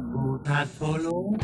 puta, solo.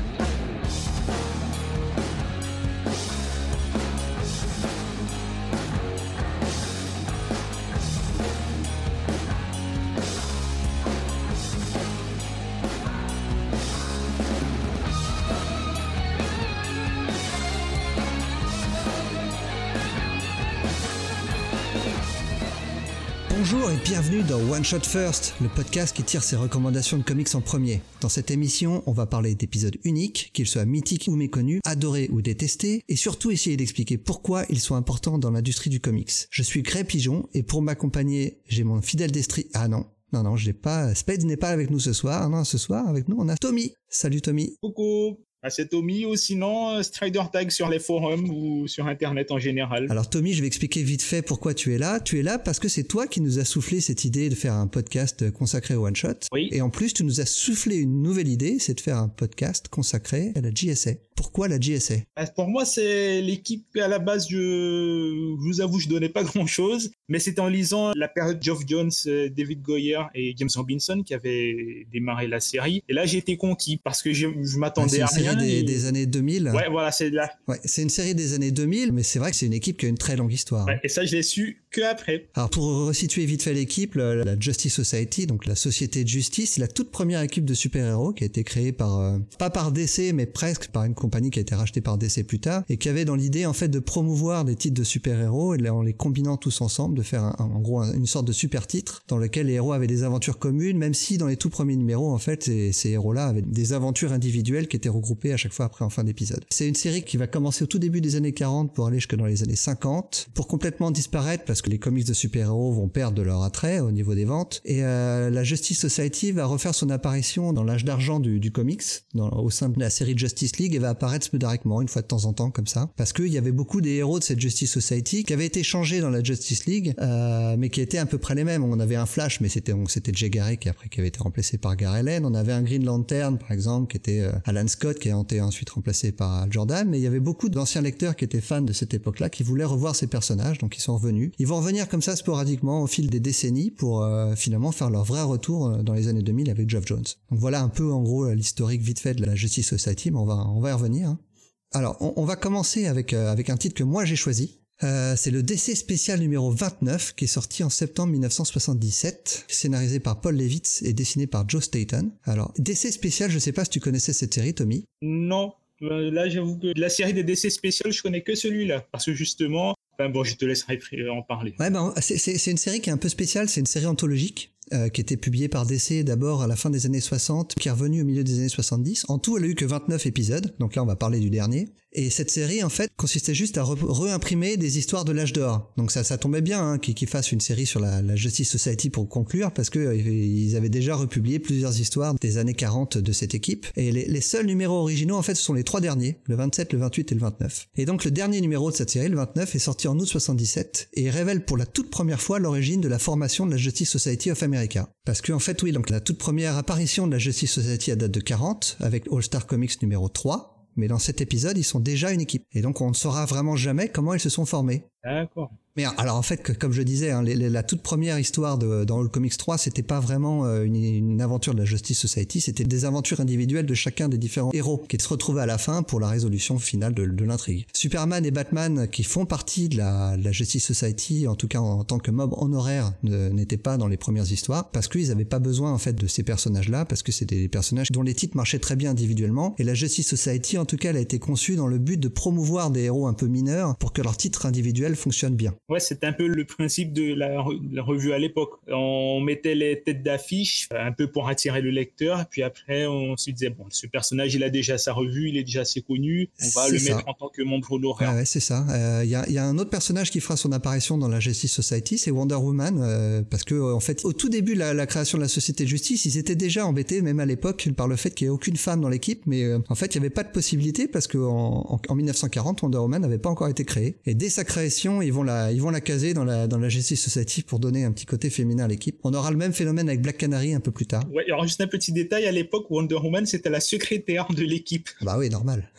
Bonjour et bienvenue dans One Shot First, le podcast qui tire ses recommandations de comics en premier. Dans cette émission, on va parler d'épisodes uniques, qu'ils soient mythiques ou méconnus, adorés ou détestés, et surtout essayer d'expliquer pourquoi ils sont importants dans l'industrie du comics. Je suis Grey Pigeon, et pour m'accompagner, j'ai mon fidèle d'estrie... Ah non, non, non, je l'ai pas... Spade n'est pas avec nous ce soir. Non, ce soir, avec nous, on a Tommy. Salut Tommy. Coucou ah, c'est Tommy ou sinon euh, Strider Tag sur les forums ou sur internet en général? Alors Tommy, je vais expliquer vite fait pourquoi tu es là. Tu es là parce que c'est toi qui nous as soufflé cette idée de faire un podcast consacré au one shot. Oui. Et en plus, tu nous as soufflé une nouvelle idée, c'est de faire un podcast consacré à la JSA. Pourquoi la JSA Ah, Pour moi, c'est l'équipe à la base. Je, je vous avoue, je donnais pas grand chose, mais c'était en lisant la période Geoff Jones, euh, David Goyer et James Robinson qui avaient démarré la série. Et là, j'ai été conquis parce que je, je Ah, m'attendais C'est à série des, des années 2000. Ouais, voilà, c'est là. Ouais, c'est une série des années 2000, mais c'est vrai que c'est une équipe qui a une très longue histoire. Ouais, et ça, je l'ai su que. Alors pour resituer vite fait l'équipe, la Justice Society, donc la société de justice, c'est la toute première équipe de super-héros qui a été créée par euh, pas par DC mais presque par une compagnie qui a été rachetée par DC plus tard et qui avait dans l'idée en fait de promouvoir des titres de super-héros et en les combinant tous ensemble de faire un- en gros un- une sorte de super titre dans lequel les héros avaient des aventures communes même si dans les tout premiers numéros en fait ces, ces héros-là avaient des aventures individuelles qui étaient regroupées à chaque fois après en fin d'épisode. C'est une série qui va commencer au tout début des années 40 pour aller jusque dans les années 50 pour complètement disparaître parce que les comics de super-héros vont perdre de leur attrait au niveau des ventes. Et euh, la Justice Society va refaire son apparition dans l'âge d'argent du, du comics dans, au sein de la série Justice League et va apparaître spudariquement une fois de temps en temps comme ça. Parce qu'il y avait beaucoup des héros de cette Justice Society qui avaient été changés dans la Justice League euh, mais qui étaient à peu près les mêmes. On avait un Flash mais c'était c'était Jay Garrick après qui avait été remplacé par Gary Allen. On avait un Green Lantern par exemple qui était euh, Alan Scott qui a été ensuite remplacé par Jordan. Mais il y avait beaucoup d'anciens lecteurs qui étaient fans de cette époque-là qui voulaient revoir ces personnages donc ils sont revenus revenir comme ça sporadiquement au fil des décennies pour euh, finalement faire leur vrai retour euh, dans les années 2000 avec Geoff Jones donc voilà un peu en gros euh, l'historique vite fait de la Justice Society mais on va on va y revenir hein. alors on, va commencer avec avec un titre que moi j'ai choisi c'est le DC spécial numéro 29 qui est sorti en septembre 1977, scénarisé par Paul Levitz et dessiné par Joe Staton. Alors, DC spécial, je sais pas si tu connaissais cette série, Tommy. Non, là, j'avoue que la série des DC spéciales, je connais que celui-là. Parce que justement, enfin bon, je te laisserai en parler. Ouais, ben, c'est une série qui est un peu spéciale, c'est une série anthologique. euh, qui était publiée par DC d'abord à la fin des années 60, qui est revenue au milieu des années 70. En tout, elle a eu que 29 épisodes, donc là on va parler du dernier. Et cette série, en fait, consistait juste à re- réimprimer des histoires de l'âge d'or. Donc ça, ça tombait bien hein, qu'ils fassent une série sur la, Justice Society pour conclure, parce que euh, ils avaient déjà republié plusieurs histoires des années 40 de cette équipe. Et les, seuls numéros originaux, en fait, ce sont les trois derniers, le 27, le 28 et le 29. Et donc le dernier numéro de cette série, le 29, est sorti en août 77 et révèle pour la toute première fois l'origine de la formation de la Justice Society of America. Parce que en fait, oui, donc la toute première apparition de la Justice Society à date de 40 avec All Star Comics numéro 3. Mais dans cet épisode, ils sont déjà une équipe. Et donc, on ne saura vraiment jamais comment ils se sont formés. D'accord. Mais alors en fait, comme je disais, hein, la toute première histoire dans All Comics 3, c'était pas vraiment euh, une, aventure de la Justice Society, c'était des aventures individuelles de chacun des différents héros qui se retrouvaient à la fin pour la résolution finale de, l'intrigue. Superman et Batman, qui font partie de la, Justice Society, en tout cas en, tant que mob honoraire, n'étaient pas dans les premières histoires parce qu'ils n'avaient pas besoin en fait de ces personnages-là parce que c'était des personnages dont les titres marchaient très bien individuellement. Et la Justice Society, en tout cas, elle a été conçue dans le but de promouvoir des héros un peu mineurs pour que leurs titres individuels fonctionnent bien. Ouais, c'était un peu le principe de la, re- de la revue à l'époque. On mettait les têtes d'affiche un peu pour attirer le lecteur, puis après on se disait bon, ce personnage il a déjà sa revue, il est déjà assez connu, on va le ça. mettre en tant que membre honoraire. Ouais, ouais, c'est ça. Il y, a, y a un autre personnage qui fera son apparition dans la Justice Society, c'est Wonder Woman, euh, parce que en fait, au tout début de la, la création de la société de justice, ils étaient déjà embêtés, même à l'époque, par le fait qu'il n'y ait aucune femme dans l'équipe, mais euh, en fait, il n'y avait pas de possibilité parce que en, en, en 1940, Wonder Woman n'avait pas encore été créée. Et dès sa création ils vont la, ils vont la caser dans la, dans la Justice Society pour donner un petit côté féminin à l'équipe. On aura le même phénomène avec Black Canary un peu plus tard. Ouais, alors juste un petit détail, à l'époque, Wonder Woman, c'était la secrétaire de l'équipe. Bah oui, normal.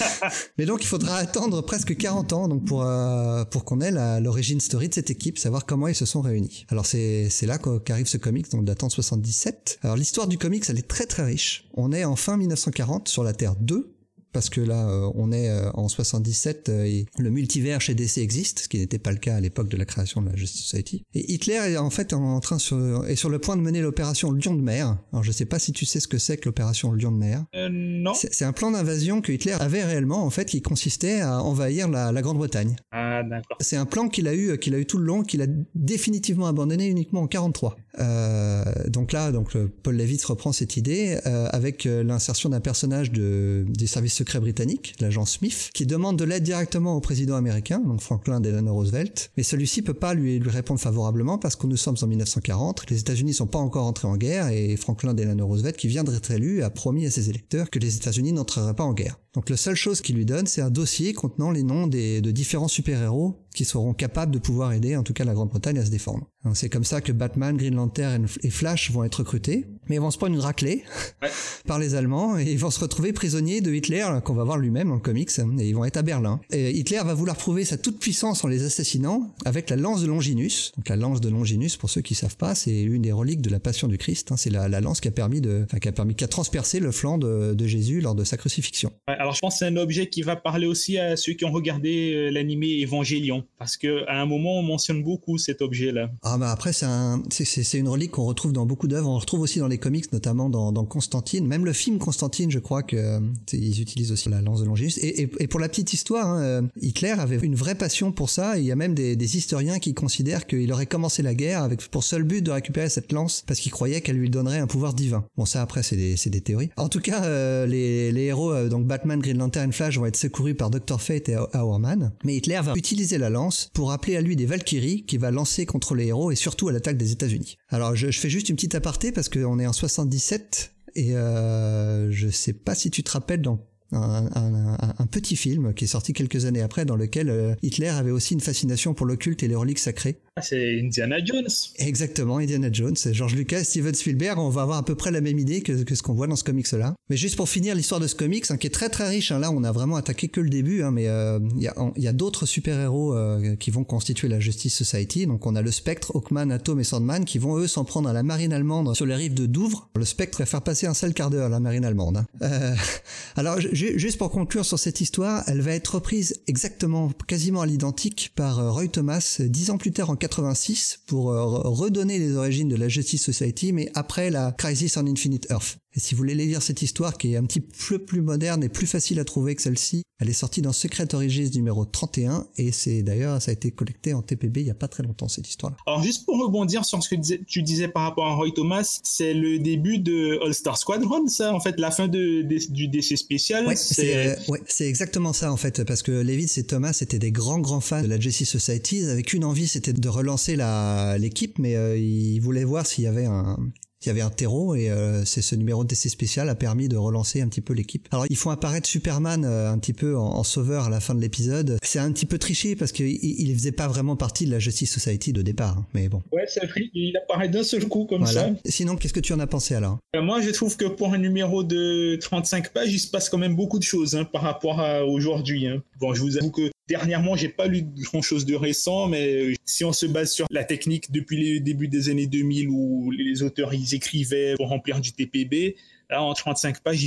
Mais donc, il faudra attendre presque 40 ans donc pour, euh, pour qu'on ait l'origine story de cette équipe, savoir comment ils se sont réunis. Alors, c'est là qu'arrive ce comics, donc datant de 77. Alors, l'histoire du comics, elle est très très riche. On est en fin 1940 sur la Terre 2, parce que là, euh, on est euh, en 77 euh, et le multivers chez DC existe, ce qui n'était pas le cas à l'époque de la création de la Justice Society. Et Hitler est en fait en train sur, est sur le point de mener l'opération Lion de mer. Alors je sais pas si tu sais ce que c'est que l'opération Lion de mer. Euh, non. C'est un plan d'invasion que Hitler avait réellement en fait, qui consistait à envahir la, la Grande-Bretagne. Ah d'accord. C'est un plan qu'il a eu, qu'il a eu tout le long, qu'il a définitivement abandonné uniquement en 43. Euh, donc là, donc Paul Levitz reprend cette idée euh, avec l'insertion d'un personnage de, des services secret britannique, l'agent Smith, qui demande de l'aide directement au président américain, donc Franklin Delano Roosevelt, mais celui-ci peut pas lui, répondre favorablement parce que nous sommes en 1940, les États-Unis sont pas encore entrés en guerre et Franklin Delano Roosevelt, qui vient d'être élu, a promis à ses électeurs que les États-Unis n'entreraient pas en guerre. Donc la seule chose qu'il lui donne, c'est un dossier contenant les noms des, de différents super-héros qui seront capables de pouvoir aider, en tout cas la Grande-Bretagne, à se défendre. C'est comme ça que Batman, Green Lantern et Flash vont être recrutés, mais ils vont se prendre une raclée Ouais. par les Allemands et ils vont se retrouver prisonniers de Hitler, qu'on va voir lui-même dans le comics, et ils vont être à Berlin. Et Hitler va vouloir prouver sa toute puissance en les assassinant avec la lance de Longinus. Donc la lance de Longinus, pour ceux qui savent pas, c'est une des reliques de la Passion du Christ. hein. C'est la, la lance qui a permis de, enfin, qui a permis, qui a transpercé le flanc de, de Jésus lors de sa crucifixion. Ouais, alors je pense que c'est un objet qui va parler aussi à ceux qui ont regardé euh, l'animé Évangélion, parce que à un moment on mentionne beaucoup cet objet-là. Ah bah après c'est un, c'est, c'est, c'est une relique qu'on retrouve dans beaucoup d'œuvres, on retrouve aussi dans les comics, notamment dans, Constantine, même le film Constantine, je crois que euh, ils utilisent aussi la lance de Longinus. Et, et, pour la petite histoire, hein, euh, Hitler avait une vraie passion pour ça. Il y a même des, historiens qui considèrent qu'il aurait commencé la guerre avec pour seul but de récupérer cette lance parce qu'il croyait qu'elle lui donnerait un pouvoir divin. Bon ça après c'est des, des théories. En tout cas, les, les héros donc Batman, Green Lantern, Flash vont être secourus par Dr Fate et Hourman, mais Hitler va utiliser la lance pour appeler à lui des Valkyries qui va lancer contre les héros et surtout à l'attaque des États-Unis. Alors je, fais juste une petite aparté parce qu'on est en 77 et euh, je sais pas si tu te rappelles dans un petit film qui est sorti quelques années après dans lequel euh, Hitler avait aussi une fascination pour l'occulte et les reliques sacrées. Ah, c'est Indiana Jones. Exactement, Indiana Jones, George Lucas, Steven Spielberg, on va avoir à peu près la même idée que, ce qu'on voit dans ce comics-là. Mais juste pour finir l'histoire de ce comics, hein, qui est très très riche, hein, là on a vraiment attaqué que le début, hein, mais euh, il y a, il y a d'autres super-héros euh, qui vont constituer la Justice Society. Donc on a le Spectre, Hawkman, Atom et Sandman qui vont eux s'en prendre à la marine allemande sur les rives de Douvres. Le Spectre va faire passer un seul quart d'heure à la marine allemande. hein. Euh, alors ju- juste pour conclure sur cette histoire, elle va être reprise exactement, quasiment à l'identique par euh, Roy Thomas euh, dix ans plus tard en 86 pour euh, re- redonner les origines de la Justice Society, mais après la Crisis on Infinite Earth. Et si vous voulez lire cette histoire qui est un petit peu plus moderne et plus facile à trouver que celle-ci, elle est sortie dans Secret Origins numéro 31 et c'est d'ailleurs, ça a été collecté en TPB il y a pas très longtemps cette histoire-là. Alors juste pour rebondir sur ce que tu disais par rapport à Roy Thomas, c'est le début de All Star Squadron, ça en fait, la fin de, de- du DC spécial. Ouais, c'est c'est euh, ouais, c'est exactement ça en fait, parce que Levitz et Thomas étaient des grands grands fans de la Justice Society. Avaient qu'une envie, c'était de relancer la l'équipe, mais euh, ils voulaient voir s'il y avait un il y avait un terreau et euh, c'est ce numéro de DC spécial a permis de relancer un petit peu l'équipe. Alors ils font apparaître Superman euh, un petit peu en, en sauveur à la fin de l'épisode. C'est un petit peu triché parce qu'il il faisait pas vraiment partie de la Justice Society de départ, hein, mais bon. Ouais, vrai, il apparaît d'un seul coup comme Voilà. ça. Sinon, qu'est-ce que tu en as pensé alors Euh, Moi, je trouve que pour un numéro de 35 pages, il se passe quand même beaucoup de choses hein, par rapport à aujourd'hui. hein. Bon, je vous avoue que dernièrement, j'ai pas lu grand-chose de récent, mais euh, si on se base sur la technique depuis le début des années 2000 où les auteurs ils écrivaient pour remplir du TPB, là en 35 pages,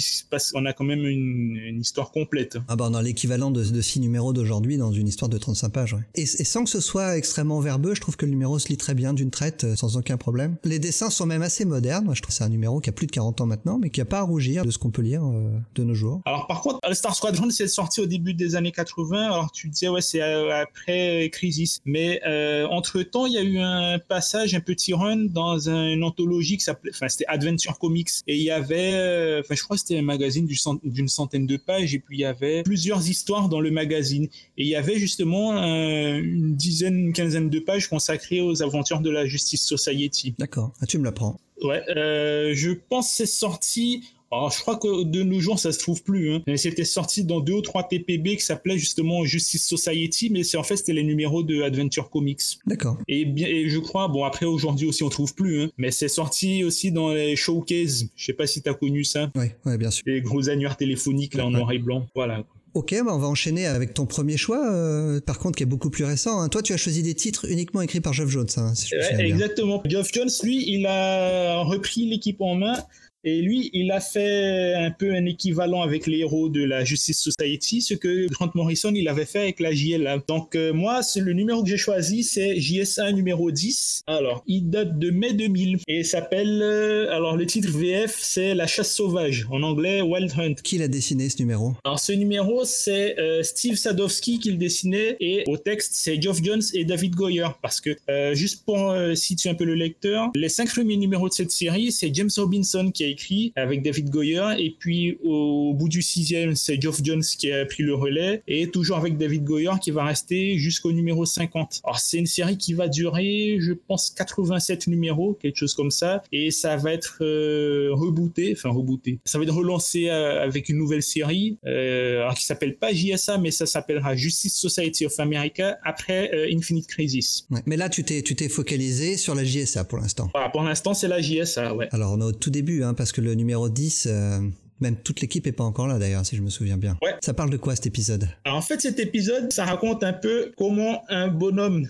on a quand même une, une histoire complète. Ah bah on a l'équivalent de, de 6 numéros d'aujourd'hui dans une histoire de 35 pages. ouais. Et, et sans que ce soit extrêmement verbeux, je trouve que le numéro se lit très bien d'une traite euh, sans aucun problème. Les dessins sont même assez modernes. Moi, je trouve que c'est un numéro qui a plus de 40 ans maintenant, mais qui a pas à rougir de ce qu'on peut lire euh, de nos jours. Alors par contre, Star Squadron, c'est sorti au début des années 80. Alors tu disais ouais, c'est euh, après euh, Crisis, mais entre temps, il y a eu un passage, un petit run dans un- une anthologie qui s'appelait, enfin c'était Adventure Comics, et il y avait, euh, enfin je crois que c'était un magazine d'une centaine de pages, et puis il y avait plusieurs histoires dans le magazine, et il y avait justement euh, une dizaine, une quinzaine de pages consacrées aux aventures de la Justice Society. D'accord. Ah, tu me l'apprends. Ouais, euh, je pense que c'est sorti Alors, je crois que de nos jours, ça se trouve plus. Hein. C'était sorti dans deux ou trois TPB qui s'appelait justement Justice Society, mais c'est en fait c'était les numéros de Adventure Comics. D'accord. Et bien, et je crois, bon après aujourd'hui aussi on trouve plus, hein, mais c'est sorti aussi dans les showcases. Je sais pas si tu as connu ça. Oui, ouais, bien sûr. Les gros annuaires téléphoniques là en noir et blanc. Voilà. Ok, bah on va enchaîner avec ton premier choix, euh, par contre qui est beaucoup plus récent. Hein. Toi, tu as choisi des titres uniquement écrits par Geoff Jones, hein, si je Ouais, exactement. Geoff Jones, lui, il a repris l'équipe en main. Et lui, il a fait un peu un équivalent avec les héros de la Justice Society, ce que Grant Morrison, il avait fait avec la JLA. Donc euh, moi, c'est le numéro que j'ai choisi, c'est JSA numéro 10. Alors, il date de mai 2000 et s'appelle, euh, alors le titre VF, c'est La chasse sauvage, en anglais Wild Hunt. Qui l'a dessiné ce numéro? Alors ce numéro, c'est euh, Steve Sadowski qui le dessinait et au texte, c'est Geoff Jones et David Goyer. Parce que, juste pour situer un peu le lecteur, les cinq premiers numéros de cette série, c'est James Robinson qui a écrit avec David Goyer et puis au bout du sixième, c'est Geoff Jones qui a pris le relais et toujours avec David Goyer qui va rester jusqu'au numéro 50. Alors c'est une série qui va durer, je pense, 87 numéros, quelque chose comme ça, et ça va être euh, rebooté, enfin rebooté, ça va être relancé euh, avec une nouvelle série, euh, alors qui s'appelle pas JSA, mais ça s'appellera Justice Society of America après Infinite Crisis. Ouais. Mais là, tu t'es, tu t'es focalisé sur la JSA pour l'instant. Voilà, pour l'instant, c'est la JSA, ouais. Alors, on est au tout début, hein, parce que le numéro 10, euh, même toute l'équipe est pas encore là d'ailleurs, si je me souviens bien. Ouais. Ça parle de quoi cet épisode? Alors en fait, cet épisode, ça raconte un peu comment un bonhomme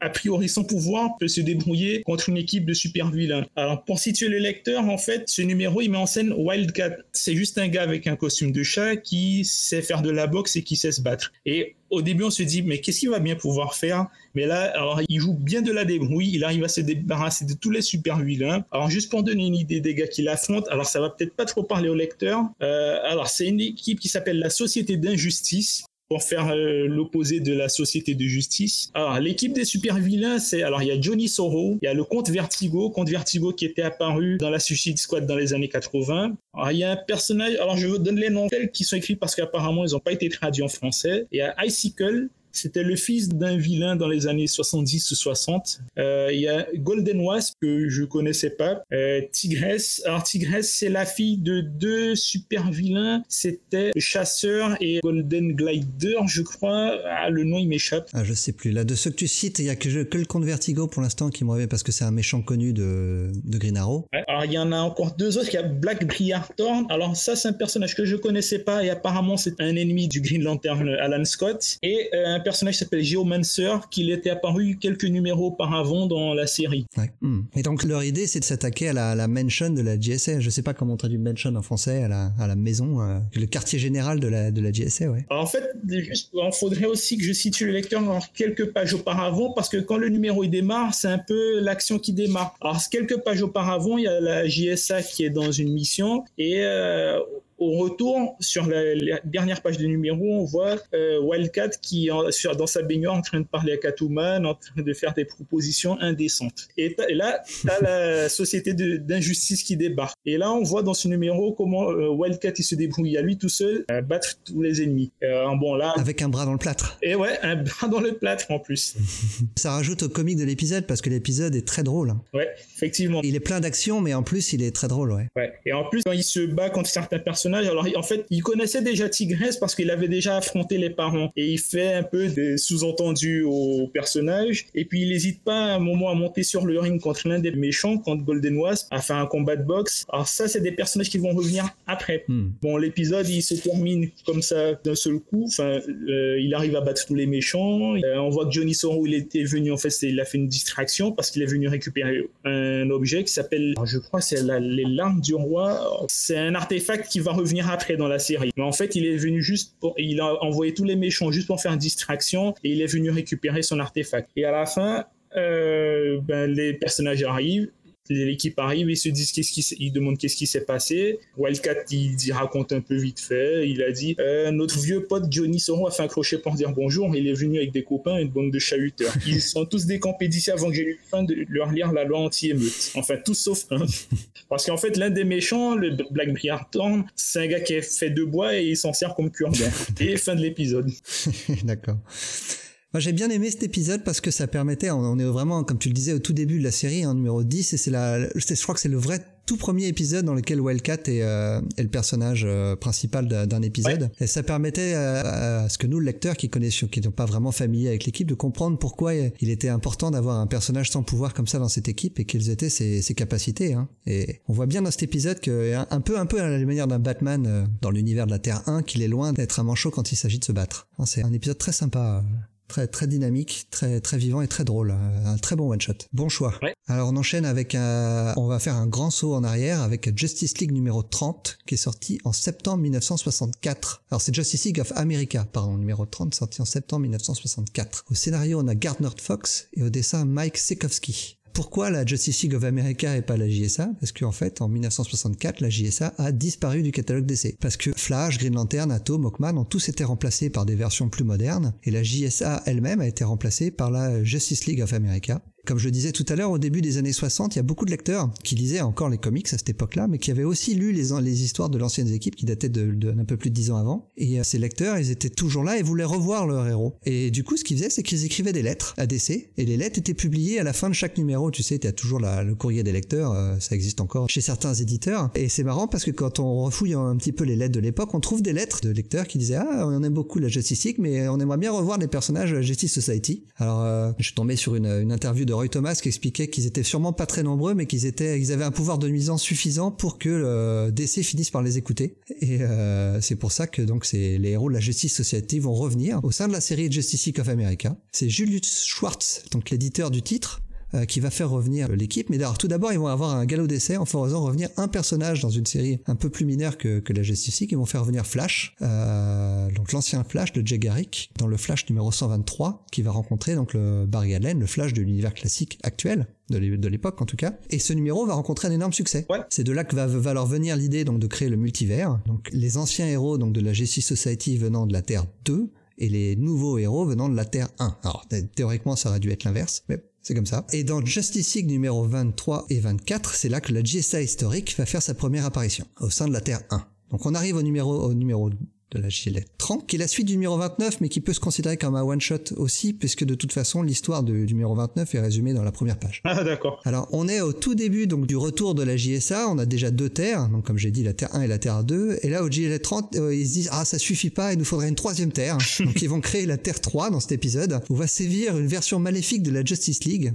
a priori sans pouvoir peut se débrouiller contre une équipe de super vilains. Alors pour situer le lecteur, en fait, ce numéro il met en scène Wildcat. C'est juste un gars avec un costume de chat qui sait faire de la boxe et qui sait se battre. Et au début, on se dit mais qu'est-ce qu'il va bien pouvoir faire? Mais là, alors il joue bien de la débrouille. Il arrive à se débarrasser de tous les super vilains. Alors juste pour donner une idée des gars qu'il affronte, alors ça va peut-être pas trop parler au lecteur. Euh, alors c'est une équipe qui s'appelle la Société d'injustice pour faire euh, l'opposé de la société de justice. Alors, l'équipe des super vilains, c'est alors il y a Johnny Sorrow, il y a le Comte Vertigo, Comte Vertigo qui était apparu dans la Suicide Squad dans les années 80. Alors, il y a un personnage, alors je vous donne les noms tels qui sont écrits parce qu'apparemment ils n'ont pas été traduits en français. Il y a Icicle, c'était le fils d'un vilain dans les années 70 ou 60. Euh, Il y a Golden Wasp que je connaissais pas. Euh, Tigress. Alors Tigress, c'est la fille de deux super vilains. C'était chasseur et Golden Glider, je crois. Ah, le nom il m'échappe. Ah, je sais plus. Là, de ceux que tu cites, il y a que, que le compte Vertigo pour l'instant qui me revient parce que c'est un méchant connu de, de Green Arrow. Ouais, Alors il y en a encore deux autres. Il y a Black Briarthorn. Alors ça c'est un personnage que je connaissais pas et apparemment c'est un ennemi du Green Lantern Alan Scott. Et euh, un personnage qui s'appelle Geomancer qui était apparu quelques numéros auparavant dans la série. Ouais. Hmm. Et donc leur idée, c'est de s'attaquer à la, la mansion de la GSA. Je sais pas comment on traduit mansion en français, à la, à la maison, euh, le quartier général de la, de la GSA, ouais. Alors, en fait, il faudrait aussi que je situe le lecteur dans quelques pages auparavant, parce que quand le numéro il démarre, c'est un peu l'action qui démarre. Alors, quelques pages auparavant, il y a la JSA qui est dans une mission, et euh, au retour, sur la, la dernière page du numéro, on voit euh, Wildcat qui en- sur, dans sa baignoire en train de parler à Catwoman, en train de faire des propositions indécentes. Et, t'as- et là, tu as la société d'injustice qui débarque. Et là, on voit dans ce numéro comment euh, Wildcat il se débrouille à lui tout seul à battre tous les ennemis. Euh, bon là, Avec un bras dans le plâtre. et ouais, un bras dans le plâtre en plus. Ça rajoute au comique de l'épisode parce que l'épisode est très drôle. Ouais, effectivement. Il est plein d'action, mais en plus, il est très drôle, ouais. Ouais. Et en plus, quand il se bat contre certains personnages, alors en fait, il connaissait déjà Tigresse parce qu'il avait déjà affronté les parents. Et il fait un peu des sous-entendus au personnage. Et puis, il n'hésite pas à un moment à monter sur le ring contre l'un des méchants, contre Golden Wasp, à faire un combat de boxe. Alors ça, c'est des personnages qui vont revenir après. Hmm. Bon, l'épisode, il se termine comme ça d'un seul coup. Enfin, euh, il arrive à battre tous les méchants. Euh, on voit que Johnny Sorrow, il était venu, en fait, il a fait une distraction parce qu'il est venu récupérer un objet qui s'appelle, je crois, c'est la- les larmes du roi. C'est un artefact qui va revenir après dans la série. Mais en fait, il est venu juste pour, il a envoyé tous les méchants juste pour faire distraction et il est venu récupérer son artefact. Et à la fin, euh, ben, les personnages arrivent l'équipe arrive, ils se disent qu'est-ce qui, ils demandent qu'est-ce qui s'est passé. Wildcat, il, il raconte un peu vite fait. Il a dit euh, notre vieux pote Johnny Sorrow a fait un crochet pour dire bonjour. Il est venu avec des copains une bande de chahuteurs. Ils sont tous décampés d'ici avant que j'ai eu le fin de leur lire la loi anti-émeute. Enfin, tous sauf un. Parce qu'en fait, l'un des méchants, le Black Briarthorn, c'est un gars qui est fait de bois et il s'en sert comme cure-dent. et fin de l'épisode. D'accord. Moi, j'ai bien aimé cet épisode parce que ça permettait, on est vraiment, comme tu le disais au tout début de la série, en numéro 10, et c'est la, je crois que c'est le vrai tout premier épisode dans lequel Wildcat est, euh, est le personnage euh, principal d'un épisode. Et ça permettait à, à ce que nous, le lecteur, qui connaissions, qui n'étions pas vraiment familiers avec l'équipe, de comprendre pourquoi il était important d'avoir un personnage sans pouvoir comme ça dans cette équipe et quelles étaient ses, ses capacités. Hein. Et on voit bien dans cet épisode que un, un peu, un peu à la manière d'un Batman euh, dans l'univers de la Terre 1, qu'il est loin d'être un manchot quand il s'agit de se battre. Hein, C'est un épisode très sympa. Très, très dynamique, très, très vivant et très drôle. Un très bon one shot. Bon choix. Ouais. Alors on enchaîne avec un, on va faire un grand saut en arrière avec Justice League numéro 30 qui est sorti en septembre 1964. Alors c'est Justice League of America, pardon, numéro 30 sorti en septembre 1964. Au scénario on a Gardner Fox et au dessin Mike Sekowsky. Pourquoi la Justice League of America et pas la JSA Parce qu'en fait, en 1964, la JSA a disparu du catalogue d'essai. Parce que Flash, Green Lantern, Atom, Hawkman ont tous été remplacés par des versions plus modernes, et la JSA elle-même a été remplacée par la Justice League of America. Comme je disais tout à l'heure, au début des années 60, il y a beaucoup de lecteurs qui lisaient encore les comics à cette époque-là, mais qui avaient aussi lu les, histoires de l'anciennes équipes qui dataient d'un peu plus de 10 ans avant. Et euh, ces lecteurs, ils étaient toujours là et voulaient revoir leur héros. Et du coup, ce qu'ils faisaient, c'est qu'ils écrivaient des lettres à DC, et les lettres étaient publiées à la fin de chaque numéro. Tu sais, tu as toujours le courrier des lecteurs, euh, ça existe encore chez certains éditeurs. Et c'est marrant parce que quand on refouille un petit peu les lettres de l'époque, on trouve des lettres de lecteurs qui disaient Ah, on aime beaucoup la Justice League, mais on aimerait bien revoir les personnages de Justice Society. Alors, euh, je suis tombé sur une, une interview de Roy Thomas qui expliquait qu'ils étaient sûrement pas très nombreux, mais qu'ils étaient, ils avaient un pouvoir de nuisance suffisant pour que le DC finisse par les écouter. Et euh, c'est pour ça que donc c'est les héros de la Justice Society vont revenir au sein de la série Justice League of America. C'est Julius Schwartz, donc l'éditeur du titre, euh, qui va faire revenir l'équipe. Mais d'abord, tout d'abord, ils vont avoir un galop d'essai en faisant revenir un personnage dans une série un peu plus mineure que, que la Justice League. Ils vont faire revenir Flash, euh, donc l'ancien Flash de Jay Garrick, dans le Flash numéro 123, qui va rencontrer donc le Barry Allen, le Flash de l'univers classique actuel de l'é- de l'époque en tout cas. Et ce numéro va rencontrer un énorme succès. Ouais. C'est de là que va, va leur venir l'idée donc de créer le multivers. Donc les anciens héros donc de la Justice Society venant de la Terre 2 et les nouveaux héros venant de la Terre 1. Alors thé- théoriquement ça aurait dû être l'inverse, mais c'est comme ça. Et dans Justice League numéro 23 et 24, c'est là que la GSA historique va faire sa première apparition au sein de la Terre 1. Donc on arrive au numéro au numéro de la gilet 30, qui est la suite du numéro 29, mais qui peut se considérer comme un one-shot aussi, puisque de toute façon, l'histoire du numéro 29 est résumée dans la première page. Ah, d'accord. Alors, on est au tout début donc du retour de la JSA. On a déjà deux terres, donc comme j'ai dit, la Terre 1 et la Terre 2. Et là, au GLA 30, euh, ils se disent ah ça suffit pas, il nous faudrait une troisième Terre. donc ils vont créer la Terre 3 dans cet épisode où va sévir une version maléfique de la Justice League,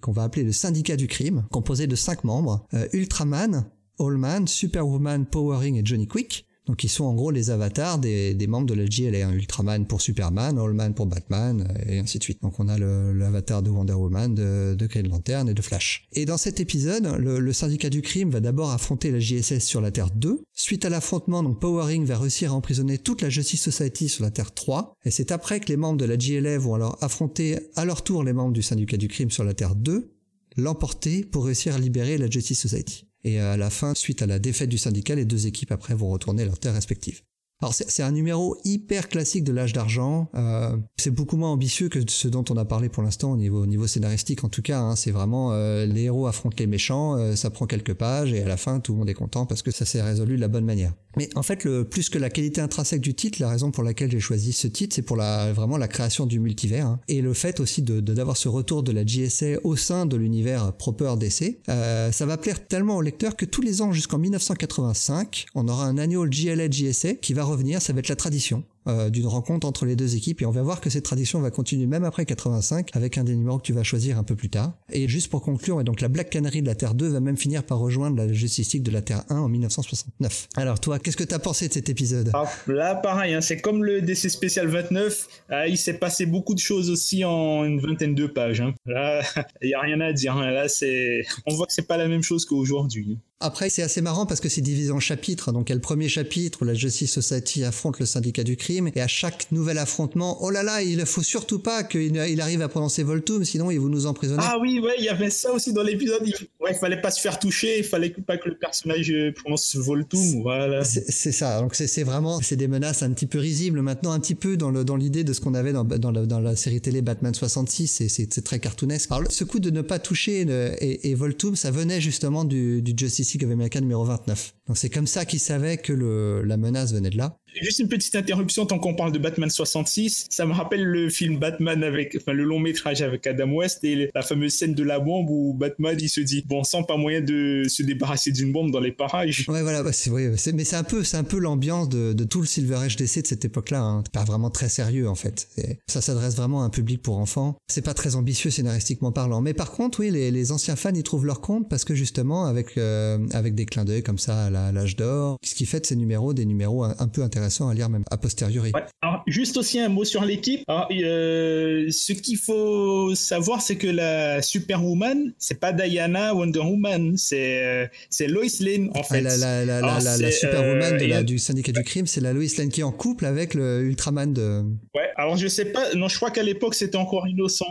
qu'on va appeler le Syndicat du crime, composé de cinq membres euh, Ultraman, Allman, Superwoman, Powering et Johnny Quick. Donc ils sont en gros les avatars des, membres de la GLA, hein. Ultraman pour Superman, Allman pour Batman, euh, et ainsi de suite. Donc on a l'avatar de Wonder Woman, de, Green Lantern et de Flash. Et dans cet épisode, le, syndicat du crime va d'abord affronter la JSS sur la Terre 2. Suite à l'affrontement, donc Powering va réussir à emprisonner toute la Justice Society sur la Terre 3. Et c'est après que les membres de la GLA vont alors affronter à leur tour les membres du syndicat du crime sur la Terre 2, l'emporter pour réussir à libérer la Justice Society. Et à la fin, suite à la défaite du syndicat, les deux équipes après vont retourner à leurs terres respectives. Alors c'est un numéro hyper classique de l'âge d'argent. Euh, c'est beaucoup moins ambitieux que ce dont on a parlé pour l'instant au niveau, au niveau scénaristique en tout cas. hein. C'est vraiment euh, les héros affrontent les méchants, euh, ça prend quelques pages et à la fin tout le monde est content parce que ça s'est résolu de la bonne manière. Mais en fait, le, plus que la qualité intrinsèque du titre, la raison pour laquelle j'ai choisi ce titre, c'est pour la, vraiment la création du multivers hein. et le fait aussi de d'avoir ce retour de la JSA au sein de l'univers proper d'essai. Euh, ça va plaire tellement aux lecteurs que tous les ans jusqu'en 1985, on aura un annual GLA JSA qui va revenir, ça va être la tradition euh, d'une rencontre entre les deux équipes et on va voir que cette tradition va continuer même après 85 avec un des numéros que tu vas choisir un peu plus tard. Et juste pour conclure, et donc la Black Canary de la Terre 2 va même finir par rejoindre la Justice League de la Terre 1 en 1969. Alors toi, qu'est-ce que t'as pensé de cet épisode? Ah, là, pareil, hein, c'est comme le DC spécial 29. ah, il s'est passé beaucoup de choses aussi en une vingtaine de pages. hein. Là, il n'y a rien à dire. hein. Là, c'est, on voit que c'est pas la même chose qu'aujourd'hui. Après, c'est assez marrant parce que c'est divisé en chapitres. Donc, il y a le premier chapitre où la Justice Society affronte le syndicat du crime. Et à chaque nouvel affrontement, oh là là, il ne faut surtout pas qu'il il arrive à prononcer Voltum, sinon il vous nous emprisonner. Ah oui, ouais, il y avait ça aussi dans l'épisode. Il... Ouais, il fallait pas se faire toucher. Il fallait pas que le personnage euh, prononce Voltum. Voilà. C'est ça. Donc c'est vraiment c'est des menaces un petit peu risibles maintenant, un petit peu dans le dans l'idée de ce qu'on avait dans dans la, dans la série télé Batman 66. C'est très cartoonesque. Alors ce coup de ne pas toucher le- et, et Voltum, ça venait justement du, du Justice Of America numéro 29. Donc c'est comme ça qu'ils savaient que le la menace venait de là. Juste une petite interruption tant qu'on parle de Batman 66. Ça me rappelle le film Batman avec, enfin, le long métrage avec Adam West et la fameuse scène de la bombe où Batman il se dit bon sang pas moyen de se débarrasser d'une bombe dans les parages. Ouais voilà, bah, c'est, ouais, mais c'est un peu, c'est un peu l'ambiance de, tout le Silver Age DC de cette époque-là. Hein. Pas vraiment très sérieux en fait. Ça s'adresse vraiment à un public pour enfants. C'est pas très ambitieux scénaristiquement parlant. Mais par contre, oui, les, les anciens fans y trouvent leur compte parce que justement avec euh, avec des clins d'œil comme ça à l'âge d'or, ce qui fait de ces numéros des numéros un, un peu intéressants à lire même a posteriori. Ouais. Alors, juste aussi un mot sur l'équipe. Euh, ce qu'il faut savoir, c'est que la Superwoman, c'est pas Diana Wonder Woman, c'est euh, c'est Lois Lane en ah, fait. la, la, la, Alors, la, la Superwoman de la, du syndicat du crime, c'est la Lois Lane qui est en couple avec le Ultraman de. Ouais. Alors je sais pas. Non, je crois qu'à l'époque c'était encore innocent.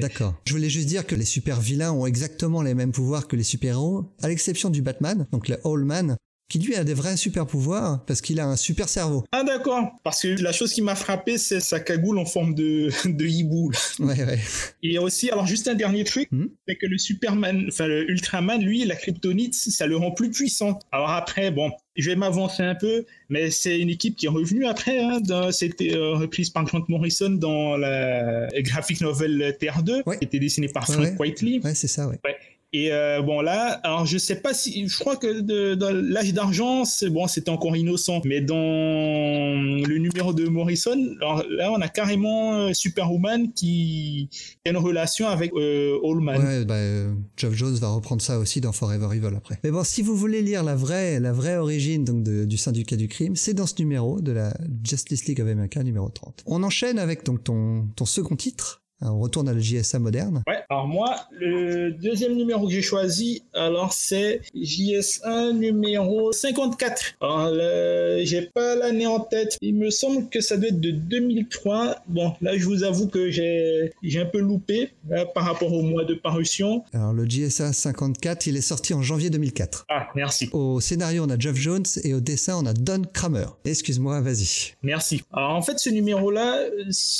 D'accord. Je voulais juste dire que les super vilains ont exactement les mêmes pouvoirs que les super héros, à l'exception du Batman, donc le All Man, qui lui a des vrais super pouvoirs parce qu'il a un super cerveau. Ah d'accord, parce que la chose qui m'a frappé c'est sa cagoule en forme de, de hibou. Ouais ouais. Et aussi, alors juste un dernier truc, hmm? c'est que le Superman, enfin le Ultraman, lui, la kryptonite, ça le rend plus puissant. Alors après, bon, je vais m'avancer un peu, mais c'est une équipe qui est revenue après. Hein, C'était euh, reprise par Grant Morrison dans la graphic novel Terre 2, qui était dessinée par Frank Whiteley. Ouais, c'est ça, ouais. ouais. Et euh, bon là, alors je sais pas si, je crois que dans l'âge d'argent, c'est bon, c'était encore innocent, mais dans le numéro de Morrison, alors là on a carrément euh, Superwoman qui a une relation avec euh, Allman. Ouais, bah, euh, Geoff Jones va reprendre ça aussi dans Forever Evil après. Mais bon, si vous voulez lire la vraie, la vraie origine donc de, du syndicat du crime, c'est dans ce numéro de la Justice League of America numéro 30. On enchaîne avec donc ton ton second titre on retourne à la JSA moderne. Ouais, alors moi, le deuxième numéro que j'ai choisi, alors c'est JSA numéro 54. Alors, j'ai pas l'année en tête. Il me semble que ça doit être de 2003. Bon, là, je vous avoue que j'ai, j'ai un peu loupé par rapport au mois de parution. Alors, le JSA 54, il est sorti en janvier 2004. Ah, merci. Au scénario, on a Geoff Jones et au dessin, on a Don Kramer. Excuse-moi, vas-y. Merci. Alors, en fait, ce numéro-là,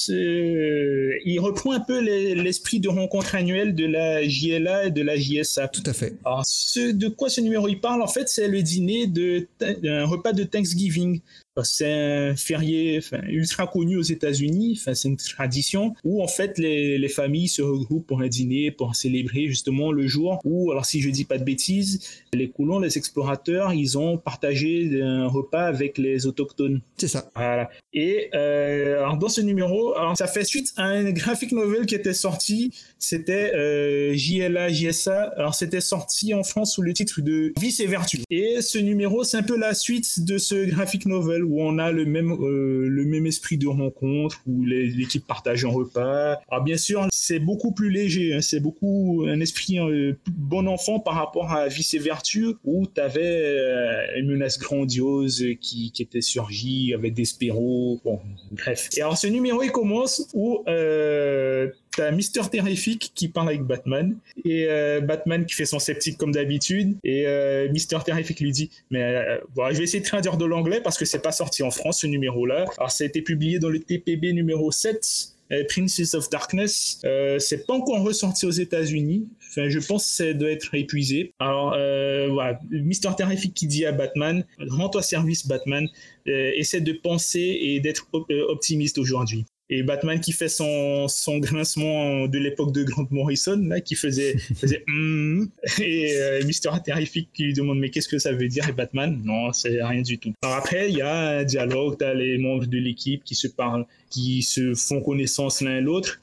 il reprend un peu l'esprit de rencontre annuelle de la JLA et de la JSA. Tout à fait. Alors, ce, de quoi ce numéro il parle, en fait, c'est le dîner d'un repas de Thanksgiving c'est un férié ultra connu aux États-Unis. c'est une tradition où en fait les, les, familles se regroupent pour un dîner, pour célébrer justement le jour où, alors si je dis pas de bêtises, les colons, les explorateurs, ils ont partagé un repas avec les autochtones. C'est ça. Voilà. Et euh, alors dans ce numéro, alors ça fait suite à un graphic novel qui était sorti. C'était euh, JLA JSA. Alors c'était sorti en France sous le titre de Vice et Vertu. Et ce numéro, c'est un peu la suite de ce graphic novel où on a le même, euh, le même esprit de rencontre, où l'équipe partage un repas. Alors bien sûr, c'est beaucoup plus léger, hein. c'est beaucoup un esprit euh, bon enfant par rapport à Vice et Vertu, où tu avais euh, une menace grandiose qui, qui était surgie avec Despero. Bon, bref. Et alors ce numéro, il commence où t'as Mister Terrific qui parle avec Batman et Batman qui fait son sceptique comme d'habitude et Mister Terrific lui dit mais bon, je vais essayer de traduire de l'anglais parce que c'est pas sorti en France, ce numéro-là. Alors, ça a été publié dans le TPB numéro 7. Euh, Princess of Darkness, euh, c'est pas encore ressorti aux États-Unis. Enfin, je pense que ça doit être épuisé. Alors, euh, voilà, Mister Terrific qui dit à Batman, rends-toi service, Batman, euh, essaie de penser et d'être optimiste aujourd'hui et Batman qui fait son, son grincement de l'époque de Grant Morrison là qui faisait faisait mm, et euh, Mister Terrific qui lui demande mais qu'est-ce que ça veut dire et Batman? Non c'est rien du tout alors après il y a un dialogue t'as les membres de l'équipe qui se parlent qui se font connaissance l'un l'autre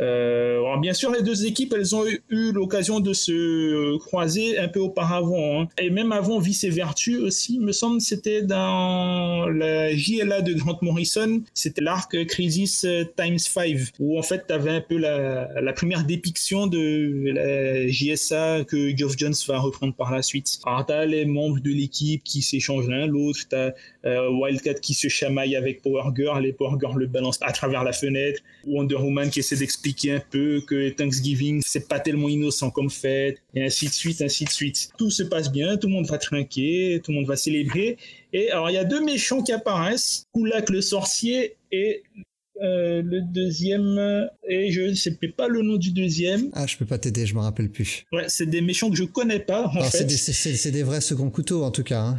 euh, bien sûr, les deux équipes, elles ont eu, l'occasion de se croiser un peu auparavant. Hein. Et même avant Vice et Vertu aussi, me semble, c'était dans la JLA de Grant Morrison. C'était l'arc Crisis Times 5, où en fait, tu avais un peu la, première dépiction de la JSA que Geoff Jones va reprendre par la suite. Alors, tu as les membres de l'équipe qui s'échangent l'un l'autre, tu as euh, Wildcat qui se chamaille avec Power Girl, et Power Girl le balance à travers la fenêtre, Wonder Woman qui essaie d'expliquer expliquer un peu que Thanksgiving, c'est pas tellement innocent comme fête, et ainsi de suite, ainsi de suite. Tout se passe bien, tout le monde va trinquer, tout le monde va célébrer. Et alors, il y a deux méchants qui apparaissent, Kulak le sorcier et Euh, le deuxième, et je ne sais pas le nom du deuxième. Ah, je peux pas t'aider, je me rappelle plus. Ouais, c'est des méchants que je connais pas, en. C'est des, des, vrais seconds couteaux, en tout cas. Hein.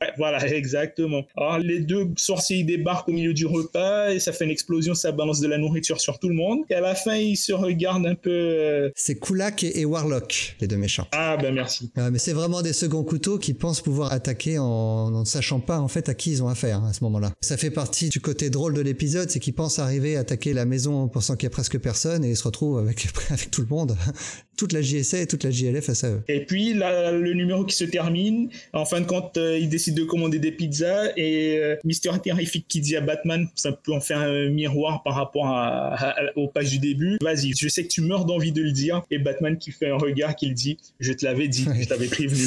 Ouais, voilà, exactement. Alors, les deux sorciers ils débarquent au milieu du repas et ça fait une explosion, ça balance de la nourriture sur tout le monde. Et à la fin, ils se regardent un peu. Euh, c'est Kulak et, Warlock, les deux méchants. Ah, ben merci. mais c'est vraiment des seconds couteaux qui pensent pouvoir attaquer en, ne sachant pas, en fait, à qui ils ont affaire hein, à ce moment-là. Ça fait partie du côté drôle de l'épisode, c'est qu'ils pensent arriver à attaquer la maison en pensant qu'il y a presque personne et ils se retrouvent avec, avec tout le monde toute la JSA et toute la JLF face à eux. Et puis là, le numéro qui se termine, en fin de compte, euh, il décide de commander des pizzas et euh, Mister Terrific qui dit à Batman, ça peut en faire un miroir par rapport à, aux pages du début. Vas-y, je sais que tu meurs d'envie de le dire. Et Batman qui fait un regard qui le dit, je te l'avais dit, je t'avais prévenu.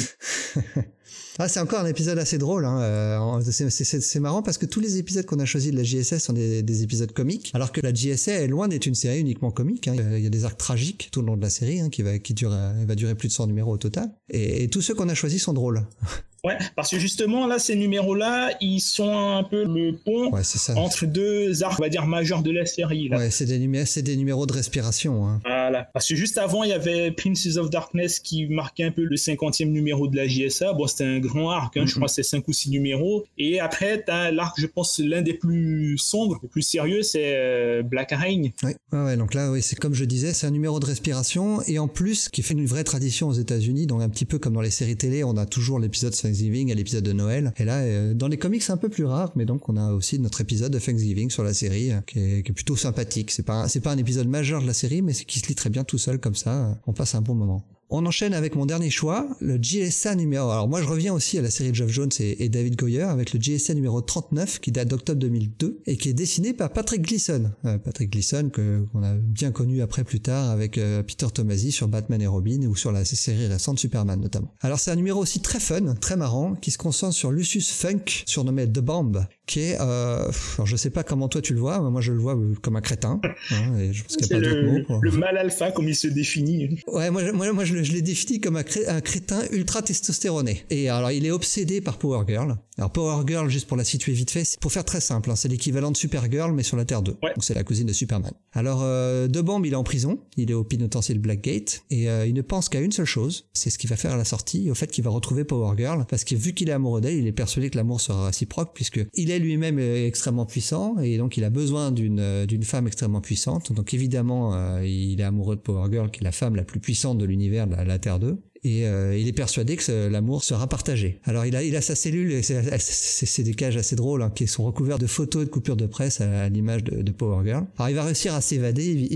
Ah, c'est encore un épisode assez drôle. Hein. Euh, c'est marrant parce que tous les épisodes qu'on a choisis de la JSS sont des, épisodes comiques, alors que la JSA est loin d'être une série uniquement comique. Hein. Il y a des arcs tragiques tout le long de la série hein, qui, dure, va durer plus de 100 numéros au total. Et tous ceux qu'on a choisis sont drôles. Ouais, parce que justement, là, ces numéros-là, ils sont un peu le pont entre deux arcs, on va dire, majeurs de la série. Là. Ouais, c'est des, numéros, c'est des numéros de respiration. Hein. Voilà. Parce que juste avant, il y avait Princes of Darkness qui marquait un peu le 50e numéro de la JSA. Bon, c'était un grand arc, hein, je crois que c'est 5 ou 6 numéros. Et après, t'as l'arc, je pense, l'un des plus sombres, le plus sérieux, c'est euh, Black Rain. Ouais. ouais, donc là, oui, c'est comme je disais, c'est un numéro de respiration. Et en plus, qui fait une vraie tradition aux États-Unis, donc un petit peu comme dans les séries télé, on a toujours l'épisode Thanksgiving à l'épisode de Noël. Et là, euh, dans les comics, c'est un peu plus rare, mais donc on a aussi notre épisode de Thanksgiving sur la série, euh, qui est, plutôt sympathique. C'est pas, c'est pas un épisode majeur de la série, mais qui se lit très bien tout seul comme ça. On passe un bon moment. On enchaîne avec mon dernier choix, le GSA numéro. Alors moi je reviens aussi à la série de Geoff Jones et, David Goyer avec le GSA numéro 39 qui date d'octobre 2002 et qui est dessiné par Patrick Gleason. Euh, Patrick Gleason que qu'on a bien connu après plus tard avec euh, Peter Tomasi sur Batman et Robin ou sur la série récente Superman notamment. Alors c'est un numéro aussi très fun, très marrant qui se concentre sur Lucius Funk surnommé The Bomb qui est euh, alors je sais pas comment toi tu le vois, mais moi je le vois comme un crétin. Hein, et je pense qu'il y a pas d'autre mot. Le mal alpha comme il se définit. Ouais, moi, moi, moi je je l'ai défini comme un, crétin ultra testostéroné. Et alors, il est obsédé par Power Girl. Alors, Power Girl, juste pour la situer vite fait, pour faire très simple, hein, c'est l'équivalent de Supergirl, mais sur la Terre 2. Donc, c'est la cousine de Superman. Alors, euh, De Bomb, il est en prison. Il est au pénitentiaire Blackgate. Et euh, il ne pense qu'à une seule chose. C'est ce qu'il va faire à la sortie, au fait qu'il va retrouver Power Girl. Parce que vu qu'il est amoureux d'elle, il est persuadé que l'amour sera réciproque, puisque il est lui-même euh, extrêmement puissant. Et donc, il a besoin d'une euh, d'une femme extrêmement puissante. Donc, évidemment, il est amoureux de Power Girl, qui est la femme la plus puissante de l'univers de la Terre 2 et euh, il est persuadé que l'amour sera partagé. Alors il a, il a sa cellule, c'est des cages assez drôles, hein, qui sont recouverts de photos et de coupures de presse à, l'image de, de, Power Girl. Alors il va réussir à s'évader,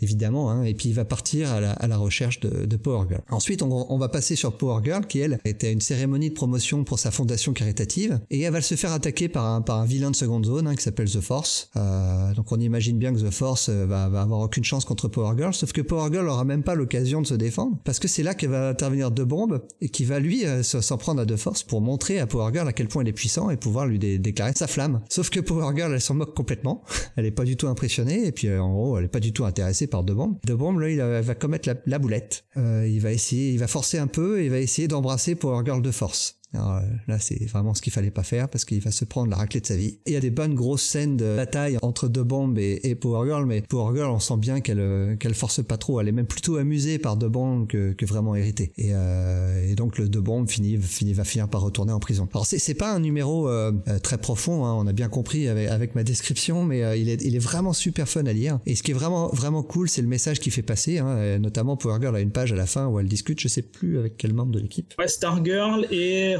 évidemment, hein, et puis il va partir à la, à la recherche de, de, Power Girl. Ensuite, on, on, va passer sur Power Girl, qui elle était à une cérémonie de promotion pour sa fondation caritative, et elle va se faire attaquer par un, par un vilain de seconde zone hein, qui s'appelle The Force. Euh, donc on imagine bien que The Force euh, va, va avoir aucune chance contre Power Girl, sauf que Power Girl aura même pas l'occasion de se défendre, parce que c'est là qu'elle va intervenir de bombe et qui va lui euh, s'en prendre à de force pour montrer à Power Girl à quel point il est puissant et pouvoir lui déclarer sa flamme. Sauf que Power Girl, elle s'en moque complètement. Elle est pas du tout impressionnée et puis euh, en gros, elle est pas du tout intéressée par de bombe. De bombe, là, il va commettre la, boulette. Euh, il va essayer, il va forcer un peu et il va essayer d'embrasser Power Girl de force. Alors, euh, là, c'est vraiment ce qu'il fallait pas faire parce qu'il va se prendre la raclée de sa vie. Et il y a des bonnes grosses scènes de bataille entre deux bombes et, Power Girl, mais Power Girl, on sent bien qu'elle euh, qu'elle force pas trop. Elle est même plutôt amusée par deux bombes que, que vraiment irritée. Et, euh, et donc le deux bombes finit, finit va finir par retourner en prison. Alors c'est c'est pas un numéro euh, très profond, hein, on a bien compris avec, avec ma description, mais il est il est vraiment super fun à lire. Et ce qui est vraiment vraiment cool, c'est le message qu'il fait passer. Hein, notamment Power Girl a une page à la fin où elle discute, je sais plus avec quel membre de l'équipe. Ouais, Stargirl et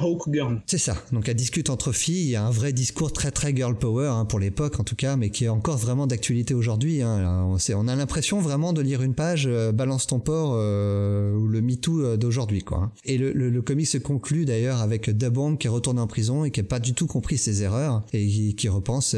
C'est ça. Donc elle discute entre filles. Il y a un vrai discours très très girl power hein, pour l'époque en tout cas, mais qui est encore vraiment d'actualité aujourd'hui. Hein. On, a l'impression vraiment de lire une page euh, Balance ton port euh, ou le MeToo euh, d'aujourd'hui quoi. Hein. Et le, le, comic se conclut d'ailleurs avec Dabomb qui est retourné en prison et qui a pas du tout compris ses erreurs et qui, repense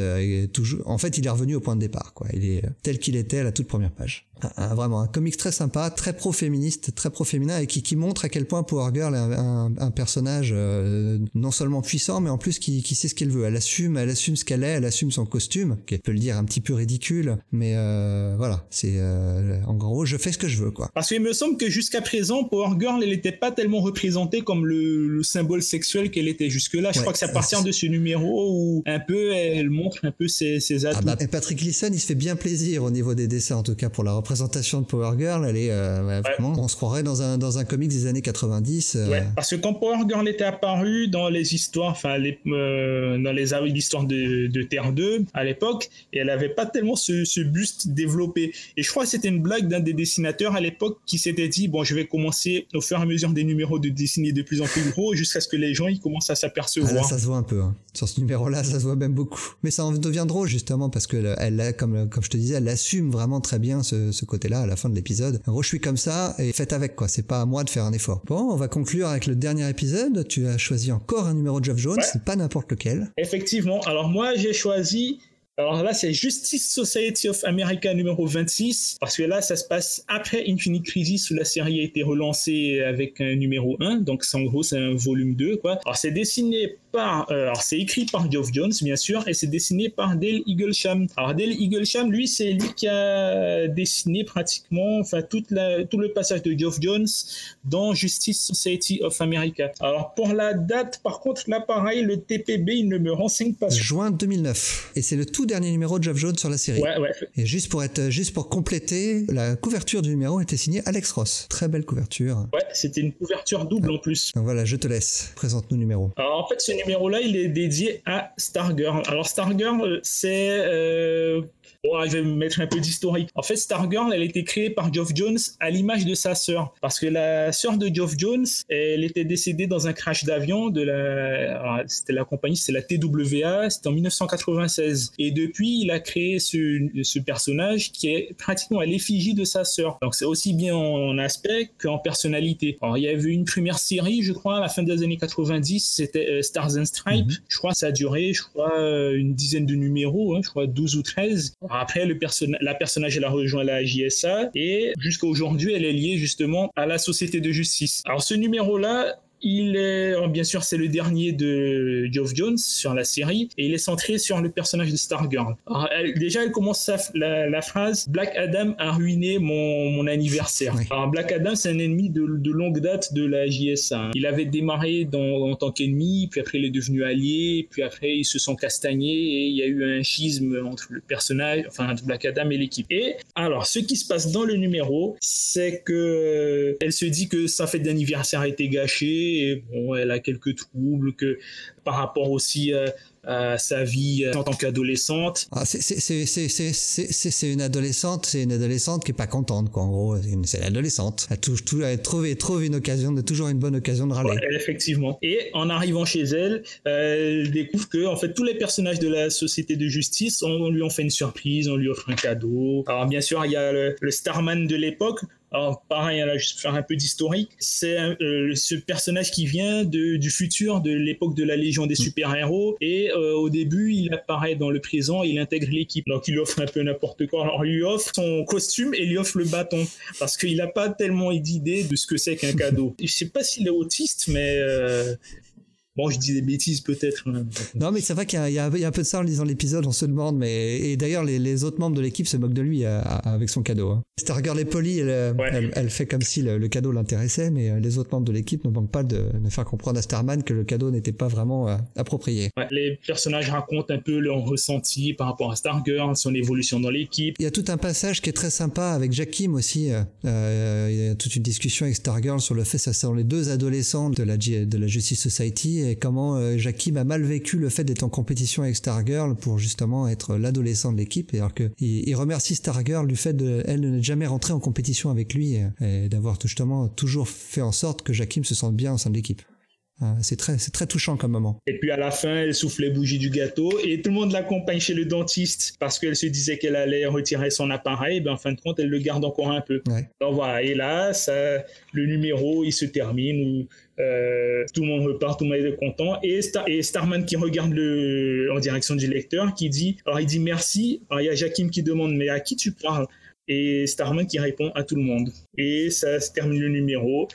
toujours. En fait, il est revenu au point de départ quoi. Il est tel qu'il était à la toute première page un, vraiment un comics très sympa, très pro-féministe, très pro-féminin et qui, qui montre à quel point Power Girl est un, un, personnage euh, non seulement puissant, mais en plus qui, qui sait ce qu'elle veut. Elle assume, elle assume ce qu'elle est, elle assume son costume, qui peut le dire un petit peu ridicule, mais euh, voilà, c'est euh, en gros, je fais ce que je veux, quoi. Parce qu'il me semble que jusqu'à présent, Power Girl, elle n'était pas tellement représentée comme le, le symbole sexuel qu'elle était jusque-là. Je Ouais, crois que c'est à ça, partir de ce numéro où un peu elle montre un peu ses, ses atouts. Ah bah, et Patrick Gleason, il se fait bien plaisir au niveau des dessins, en tout cas pour la représentation de Power Girl. Elle est euh, ouais, vraiment, on se croirait dans un dans un comics des années 90. euh, Ouais, parce que quand Power Girl était apparu dans les histoires, enfin les, euh, dans les l'histoire de, de Terre 2 à l'époque, et elle avait pas tellement ce, ce buste développé. Et je crois que c'était une blague d'un des dessinateurs à l'époque qui s'était dit bon, je vais commencer au fur et à mesure des numéros de dessiner de plus en plus gros jusqu'à ce que les gens ils commencent à Ah là, s'apercevoir. ça se voit un peu. hein. Sur ce numéro-là, ça se voit même beaucoup. Mais ça en devient drôle justement parce que elle, elle comme comme je te disais, elle assume vraiment très bien ce, ce côté-là à la fin de l'épisode. En gros, je suis comme ça et faites avec quoi. C'est pas à moi de faire un effort. Bon, on va conclure avec le dernier épisode. Tu as choisi encore un numéro de Geoff Jones, Ouais. c'est pas n'importe lequel. Effectivement. Alors moi, j'ai choisi. Alors là, c'est Justice Society of America numéro 26, parce que là, ça se passe après Infinite Crisis, où la série a été relancée avec un numéro 1, donc c'est en gros, c'est un volume 2, quoi. Alors c'est dessiné par, euh, alors c'est écrit par Geoff Jones, bien sûr, et c'est dessiné par Dale Eaglesham. Alors Dale Eaglesham, lui, c'est lui qui a dessiné pratiquement, enfin, toute la, tout le passage de Geoff Jones dans Justice Society of America. Alors pour la date, par contre, là, pareil, le TPB, il ne me renseigne pas Juin 2009. Et c'est le tout dernier numéro de Geoff Jones sur la série. Ouais, ouais. Et juste pour être, juste pour compléter, la couverture du numéro était signée Alex Ross. Très belle couverture. Ouais, c'était une couverture double en plus. Donc voilà, je te laisse. Présente-nous le numéro. Alors en fait, ce numéro-là, il est dédié à Stargirl. Alors Stargirl, euh, c'est... Bon, je vais mettre un peu d'historique. En fait, Stargirl, elle a été créée par Geoff Jones à l'image de sa sœur. Parce que la sœur de Geoff Jones, elle était décédée dans un crash d'avion de la... alors, C'était la compagnie, c'est la TWA, c'était en 1996. Et depuis, il a créé ce, ce personnage qui est pratiquement à l'effigie de sa sœur. Donc c'est aussi bien en aspect qu'en personnalité. Alors il y avait une première série, je crois, à la fin des années 90, c'était euh, Stars and Stripes. Mhm. Je crois que ça a duré, je crois, euh, une dizaine de numéros, hein, je crois 12 ou 13. Après, le person la personnage, elle a rejoint la JSA et jusqu'à aujourd'hui, elle est liée justement à la Société de Justice. Alors ce numéro-là, il est, alors, bien sûr, c'est le dernier de Geoff Jones sur la série, et il est centré sur le personnage de Stargirl. Alors, elle- déjà, elle commence sa- la, la phrase Black Adam a ruiné mon, mon anniversaire. Oui. Alors, Black Adam, c'est un ennemi de, de longue date de la JSA. Il avait démarré dans, en tant qu'ennemi, puis après, il est devenu allié, puis après, ils se sont castagnés, et il y a eu un schisme entre le personnage, enfin, Black Adam et l'équipe. Et alors, ce qui se passe dans le numéro, c'est que elle se dit que sa fête d'anniversaire a été gâchée, et bon, elle a quelques troubles, que par rapport aussi euh, à sa vie euh, en tant qu'adolescente. Ah, c'est- une adolescente, c'est une adolescente qui est pas contente, quoi. En gros, c'est l'adolescente. Elle, touche, tout, elle trouve, elle trouve une occasion, de, toujours une bonne occasion de râler. Ouais, effectivement. Et en arrivant chez elle, euh, elle découvre que en fait tous les personnages de la société de justice, on, on lui ont fait une surprise, on lui offre un cadeau. Alors bien sûr, il y a le, le Starman de l'époque. Alors pareil, là, juste pour faire un peu d'historique, c'est euh, ce personnage qui vient de, du futur, de l'époque de la Légion des super-héros. Et euh, au début, il apparaît dans le présent, il intègre l'équipe. Donc il offre un peu n'importe quoi. Alors il lui offre son costume et il lui offre le bâton parce qu'il n'a pas tellement d'idée de ce que c'est qu'un cadeau. Je sais pas s'il est autiste, mais euh, bon, je dis des bêtises peut-être. hein. Non, mais c'est vrai qu'il y, a- y y un peu de ça en lisant l'épisode, on se demande, mais et d'ailleurs les, les autres membres de l'équipe se moquent de lui euh, avec son cadeau. hein. Stargirl est polie, elle, Ouais. elle, elle fait comme si le, le cadeau l'intéressait, mais euh, les autres membres de l'équipe ne manquent pas de, de faire comprendre à Starman que le cadeau n'était pas vraiment euh, approprié. Ouais, les personnages racontent un peu leur ressenti par rapport à Stargirl, son évolution dans l'équipe. Il y a tout un passage qui est très sympa avec Jack Kim aussi. euh, il y a toute une discussion avec Stargirl sur le fait que ça sont les deux adolescents de la, G- de la Justice Society et comment euh, Jack Kim a mal vécu le fait d'être en compétition avec Stargirl pour justement être l'adolescent de l'équipe. Alors que il, il remercie Stargirl du fait de elle de n'être jamais rentrée en compétition avec lui et, et d'avoir justement toujours fait en sorte que Jack Kim se sente bien au sein de l'équipe. Euh, c'est très, c'est très touchant comme moment. Et puis à la fin, elle souffle les bougies du gâteau et tout le monde l'accompagne chez le dentiste parce qu'elle se disait qu'elle allait retirer son appareil. Ben, en fin de compte, elle le garde encore un peu. Ouais. Donc voilà, et là, ça, le numéro, il se termine où euh, tout le monde repart, tout le monde est content. Et, Star- et Starman qui regarde le, en direction du lecteur, qui dit, alors il dit merci. Alors il y a Jakim qui demande, mais à qui tu parles? Et Starman qui répond à tout le monde. Et ça se termine le numéro.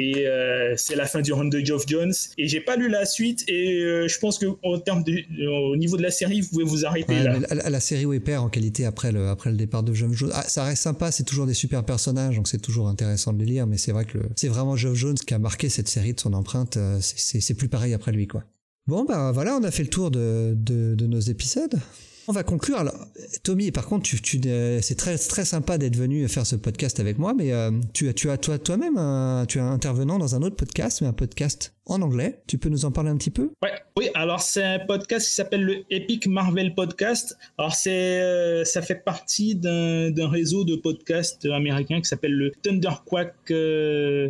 Et euh, c'est la fin du run de Geoff Jones. Et j'ai pas lu la suite et euh, je pense que de, au niveau de la série, vous pouvez vous arrêter Ouais, là. la, la série oui, perd en qualité après le, après le départ de Geoff Jones. Ah, ça reste sympa, c'est toujours des super personnages, donc c'est toujours intéressant de les lire, mais c'est vrai que c'est vraiment Geoff Jones qui a marqué cette série de son empreinte. euh, c'est- plus pareil après lui, quoi. Bon, bah voilà, on a fait le tour de, de, de nos épisodes. On va conclure. Alors, Tommy, par contre, euh, c'est très, très sympa d'être venu faire ce podcast avec moi, mais euh, tu, as- toi-même, un- tu es intervenant dans un autre podcast, mais un podcast en anglais. Tu peux nous en parler un petit peu? Oui, alors c'est un podcast qui s'appelle le Epic Marvel Podcast. Alors c'est, euh, ça fait partie d'un, réseau de podcasts américains qui s'appelle le Thunderquack euh,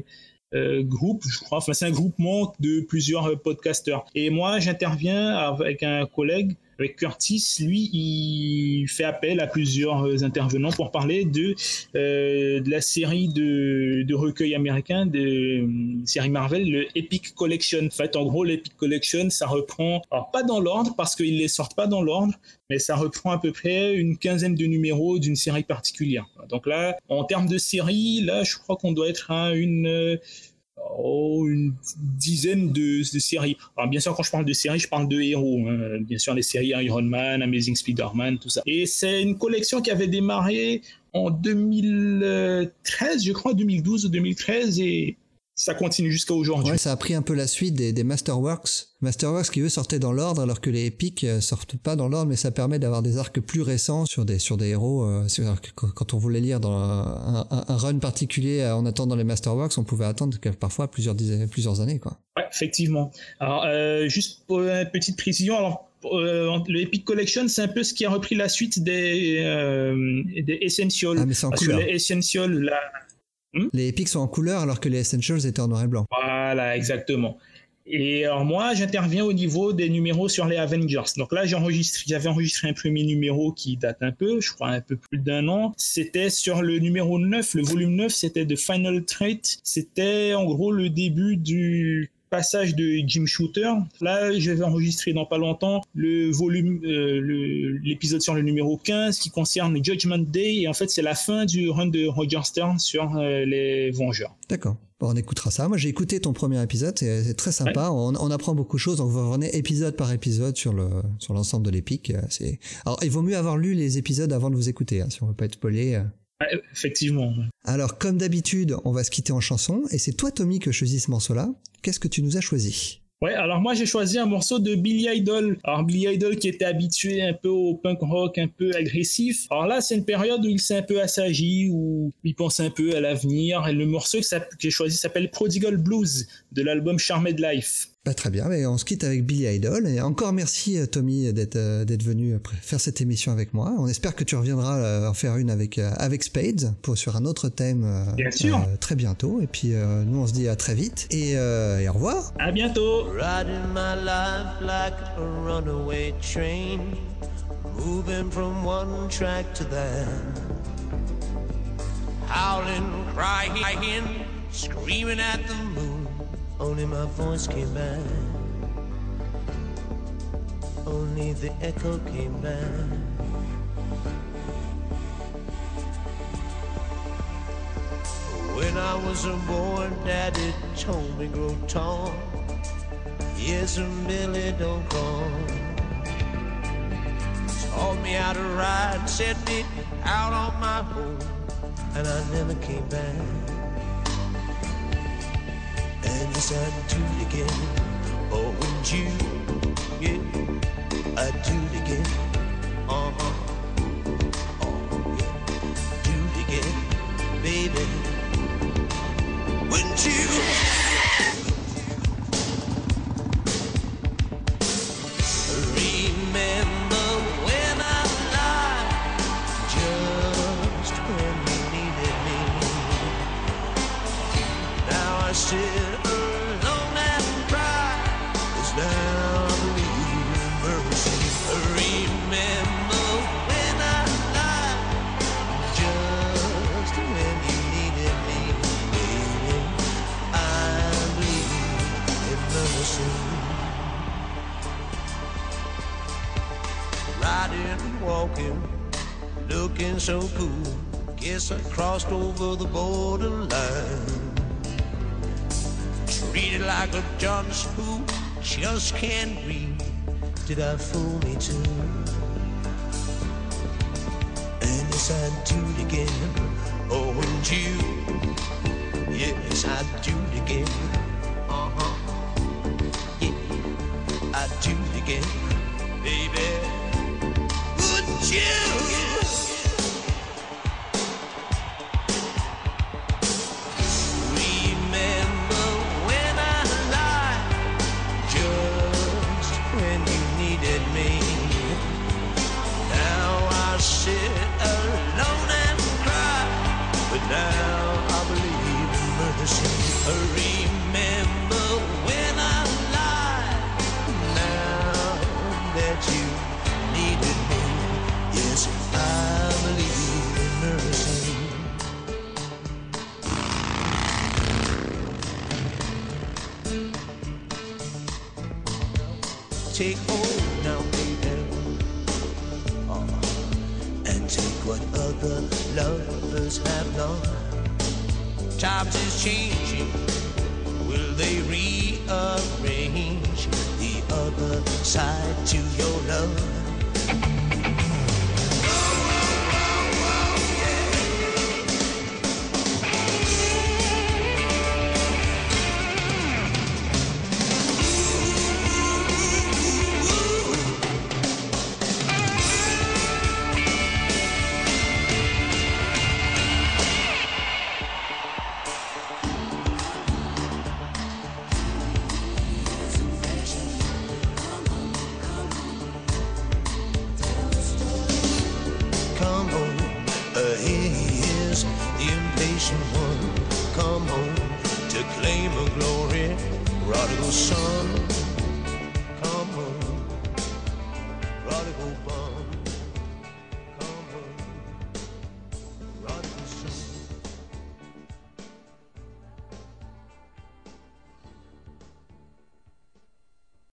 euh, Group, je crois. Enfin, c'est un groupement de plusieurs podcasteurs. Et moi, j'interviens avec un collègue. Avec Curtis, lui, il fait appel à plusieurs euh, intervenants pour parler de, euh, de la série de, de recueils américains, de euh, série Marvel, le Epic Collection. En fait, en gros, l'Epic Collection, ça reprend, alors pas dans l'ordre, parce qu'ils les sortent pas dans l'ordre, mais ça reprend à peu près une quinzaine de numéros d'une série particulière. Donc là, en termes de série, là, je crois qu'on doit être à une... oh, une dizaine de, séries. Alors bien sûr, quand je parle de séries, je parle de héros. hein. Bien sûr, les séries Iron Man, Amazing Spider-Man, tout ça. Et c'est une collection qui avait démarré en 2013, je crois, 2012 ou 2013, et ça continue jusqu'à aujourd'hui. Ouais, ça a pris un peu la suite des, des Masterworks. Masterworks qui eux sortaient dans l'ordre alors que les Epic euh, sortent pas dans l'ordre mais ça permet d'avoir des arcs plus récents sur des sur des héros. euh, quand on voulait lire dans un, un- un run particulier euh, en attendant les Masterworks, on pouvait attendre parfois plusieurs dizaines, plusieurs années quoi. Ouais, effectivement. Alors, euh, juste pour une petite précision, alors euh, le Epic Collection, c'est un peu ce qui a repris la suite des, des Essentials. Ah mais c'est en couleur. les Essentials, là, Les Epic sont en couleur alors que les Essentials étaient en noir et blanc. Voilà, exactement. Et alors moi, j'interviens au niveau des numéros sur les Avengers. Donc là, j'avais enregistré un premier numéro qui date un peu, je crois un peu plus d'un an. C'était sur le numéro 9, le volume 9, c'était de Final Trait. C'était en gros le début du passage de Jim Shooter. Là, je vais enregistrer dans pas longtemps le volume, euh, l'épisode sur le numéro 15 qui concerne Judgment Day. Et en fait, c'est la fin du run de Roger Stern sur euh, les Vengeurs. D'accord. Bon, on écoutera ça. Moi, j'ai écouté ton premier épisode, c'est très sympa. On, on apprend beaucoup de choses. Donc, vous revenez épisode par épisode sur le sur l'ensemble de l'épique. Euh, C'est alors, il vaut mieux avoir lu les épisodes avant de vous écouter, hein, si on veut pas être spoilé. Ouais, effectivement. Alors, comme d'habitude, on va se quitter en chanson. Et c'est toi, Tommy, que choisis ce morceau-là. Qu'est-ce que tu nous as choisi? Ouais, alors moi j'ai choisi un morceau de Billy Idol. Alors Billy Idol qui était habitué un peu au punk rock un peu agressif. Alors là c'est une période où il s'est un peu assagi, où il pense un peu à l'avenir. Et le morceau que j'ai choisi s'appelle Prodigal Blues de l'album Charmed Life. Bah, Très bien, mais on se quitte avec Billy Idol. Et encore merci, euh, Tommy, d'être euh, d'être venu euh, faire cette émission avec moi. On espère que tu reviendras euh, en faire une avec, euh, avec Spades pour, sur un autre thème euh, Bien sûr. euh, très bientôt. Et puis, euh, nous, on se dit à très vite. Et, euh, et au revoir. À bientôt. Riding my life like a runaway train, moving from one track to that. Howling, crying, screaming at the moon. Only my voice came back. Only the echo came back. When I was a boy, Daddy told me grow tall. Yes, and Billy don't crawl. Taught me how to ride, set me out on my own, and I never came back. And yes, I'd do it again. Oh, wouldn't you? Yeah, I'd do it again. Uh huh. Oh, yeah. Do it again, baby. Wouldn't you? Walking, looking so cool. Guess I crossed over the borderline. Treated like a John's who just can't read. Did I fool me too? And yes, I'd do it again. Oh, wouldn't you? Yes, I'd do it again. Uh huh. Yeah, I'd do it again, baby you. Take hold now, baby. Oh, and take what other lovers have not. Times is changing. Will they rearrange the other side to your love?